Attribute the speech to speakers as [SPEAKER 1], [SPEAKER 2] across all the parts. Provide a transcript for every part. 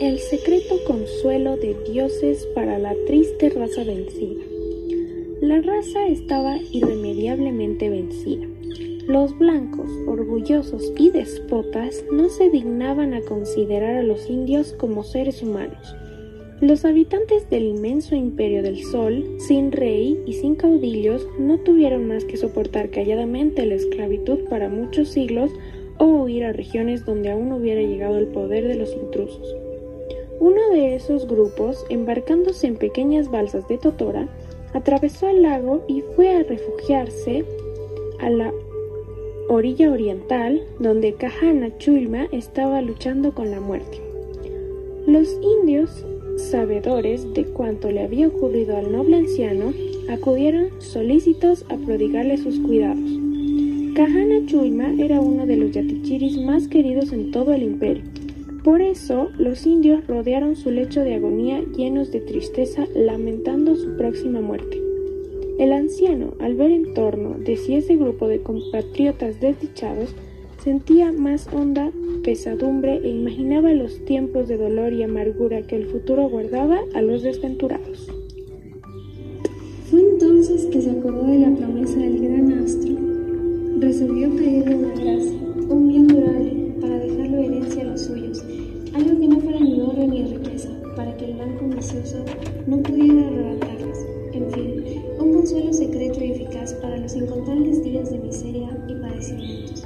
[SPEAKER 1] El secreto consuelo de dioses para la triste raza vencida. La raza estaba irremediablemente vencida. Los blancos, orgullosos y despotas, no se dignaban a considerar a los indios como seres humanos. Los habitantes del inmenso imperio del sol, sin rey y sin caudillos, no tuvieron más que soportar calladamente la esclavitud para muchos siglos o huir a regiones donde aún hubiera llegado el poder de los intrusos. Uno de esos grupos, embarcándose en pequeñas balsas de totora, atravesó el lago y fue a refugiarse a la orilla oriental, donde Kahana Chulma estaba luchando con la muerte. Los indios, sabedores de cuanto le había ocurrido al noble anciano, acudieron solícitos a prodigarle sus cuidados. Kahana Chulma era uno de los yatichiris más queridos en todo el imperio por eso los indios rodearon su lecho de agonía llenos de tristeza, lamentando su próxima muerte. El anciano, al ver en torno de sí ese grupo de compatriotas desdichados, sentía más honda pesadumbre e imaginaba los tiempos de dolor y amargura que el futuro guardaba a los desventurados.
[SPEAKER 2] Fue entonces que se acordó de la promesa del gran astro. Resolvió pedirle una gracia, un bien durable, para dejarlo herencia a los suyos, algo que no fuera ni oro ni riqueza, para que el banco ambicioso no pudiera para los incontables días de miseria y padecimientos.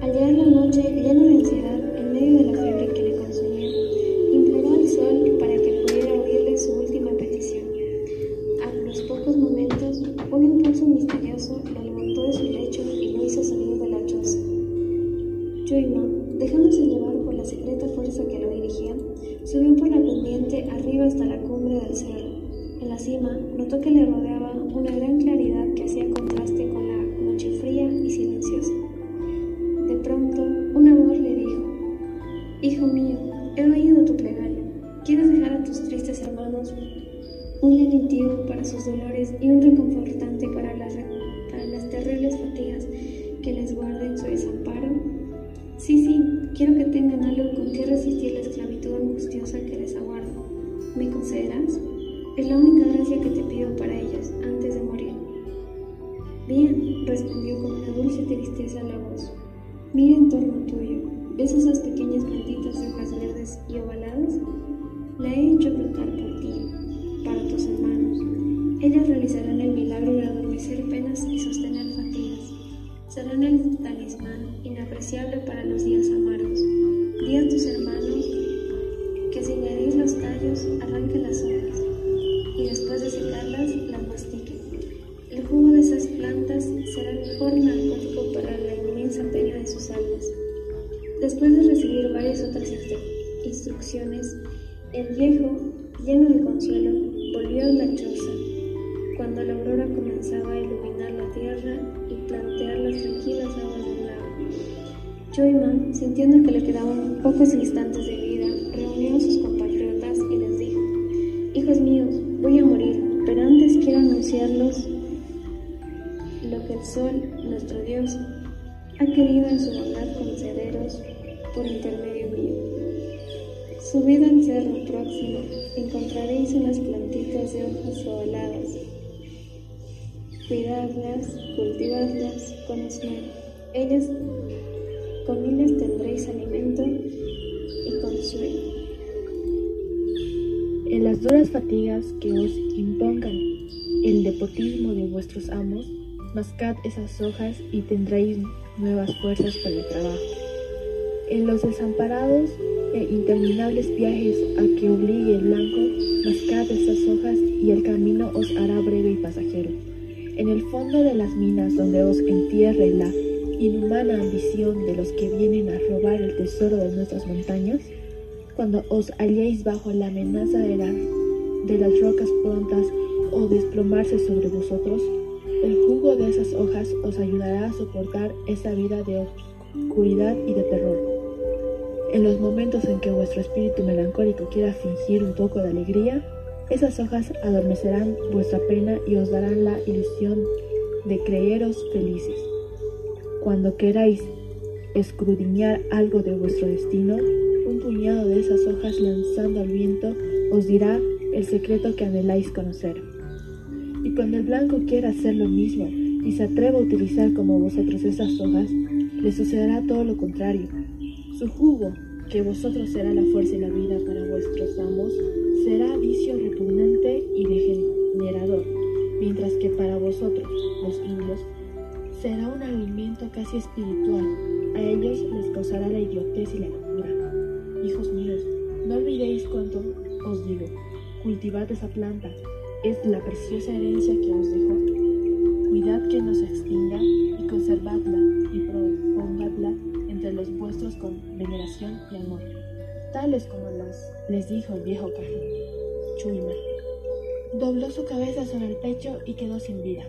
[SPEAKER 2] Al llegar la noche, lleno de ansiedad, en medio de la fiebre que le consumía, imploró al sol para que pudiera oírle su última petición. A los pocos momentos, un impulso misterioso lo levantó de su lecho y lo hizo salir de la choza. Yuima, dejándose llevar por la secreta fuerza que lo dirigía, subió por la pendiente arriba hasta la cumbre del cerro. En la cima notó que le rodeaba una gran claridad que hacía contraste con la noche fría y silenciosa. De pronto, una voz le dijo, Hijo mío, he oído tu plegaria. ¿Quieres dejar a tus tristes hermanos un lenitivo para sus dolores y un reconfortante para las, terribles fatigas que les guarden su desamparo? Sí, sí, quiero que tengan algo con Es la única gracia que te pido para ellos antes de morir. Bien, respondió con una dulce tristeza la voz. Mira en torno tuyo. ¿Ves esas pequeñas plantitas de hojas verdes y ovaladas? La he hecho brotar por ti, para tus hermanos. Ellas realizarán el milagro de adormecer penas y sostener fatigas. Serán el talismán inapreciable para los días amargos. Di a tus hermanos que si heréis los tallos, arranquen las hojas y después de secarlas, las mastiquen. El jugo de esas plantas será mejor narcótico para la inmensa pena de sus almas. Después de recibir varias otras instrucciones, el viejo, lleno de consuelo, volvió a la choza cuando la aurora comenzaba a iluminar la tierra y plantear las tranquilas aguas del lago. Joyman, sintiendo que le quedaban pocos instantes de lo que el sol, nuestro Dios, ha querido en su bondad concederos por intermedio mío. Subid al cerro próximo, encontraréis unas plantitas de hojas ovaladas. Cuidadlas, cultivadlas con esmero. Ellas, con ellas tendréis alimento y consuelo.
[SPEAKER 1] En las duras fatigas que os impongan el nepotismo de vuestros amos, mascad esas hojas y tendréis nuevas fuerzas para el trabajo. En los desamparados e interminables viajes a que obligue el blanco, mascad esas hojas y el camino os hará breve y pasajero. En el fondo de las minas donde os entierre la inhumana ambición de los que vienen a robar el tesoro de nuestras montañas, cuando os halléis bajo la amenaza de, la, de las rocas prontas o desplomarse sobre vosotros, el jugo de esas hojas os ayudará a soportar esa vida de oscuridad y de terror.
[SPEAKER 3] En los momentos en que vuestro espíritu melancólico quiera fingir un poco de alegría, esas hojas adormecerán vuestra pena y os darán la ilusión de creeros felices. Cuando queráis escudriñar algo de vuestro destino, un puñado de esas hojas lanzando al viento os dirá el secreto que anheláis conocer. Y cuando el blanco quiera hacer lo mismo y se atreva a utilizar como vosotros esas hojas, le sucederá todo lo contrario. Su jugo, que vosotros será la fuerza y la vida para vuestros amos, será vicio repugnante y degenerador, mientras que para vosotros, los indios, será un alimento casi espiritual. A ellos les causará la idiotez y la locura. Hijos míos, no olvidéis cuanto os digo. Cultivad esa planta, es la preciosa herencia que os dejó. Cuidad que no se extinga y conservadla y propongadla entre los vuestros con veneración y amor, tales como las les dijo el viejo Chuima. Dobló su cabeza sobre el pecho y quedó sin vida.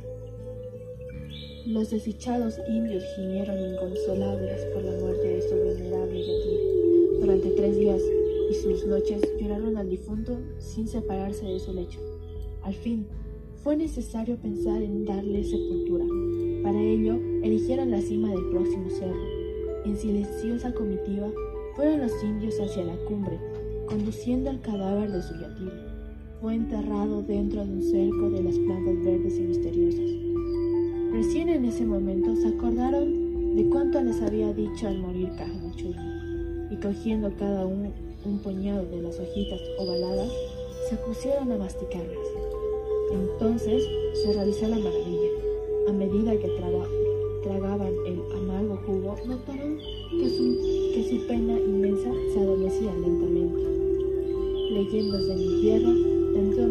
[SPEAKER 3] Los desdichados indios gimieron inconsolables por la muerte de su venerable yatí. Durante tres días y sus noches lloraron al difunto sin separarse de su lecho. Al fin, fue necesario pensar en darle sepultura. Para ello, eligieron la cima del próximo cerro. En silenciosa comitiva, fueron los indios hacia la cumbre, conduciendo el cadáver de su yatil. Fue enterrado dentro de un cerco de las plantas verdes y misteriosas. Recién en ese momento se acordaron de cuánto les había dicho al morir Cajamachuy, y cogiendo cada uno un puñado de las hojitas ovaladas, se pusieron a masticarlas. Entonces se realizó la maravilla. A medida que tragaban el amargo jugo, notaron que su, pena inmensa se adormecía lentamente. Leyendas de mi tierra, dentro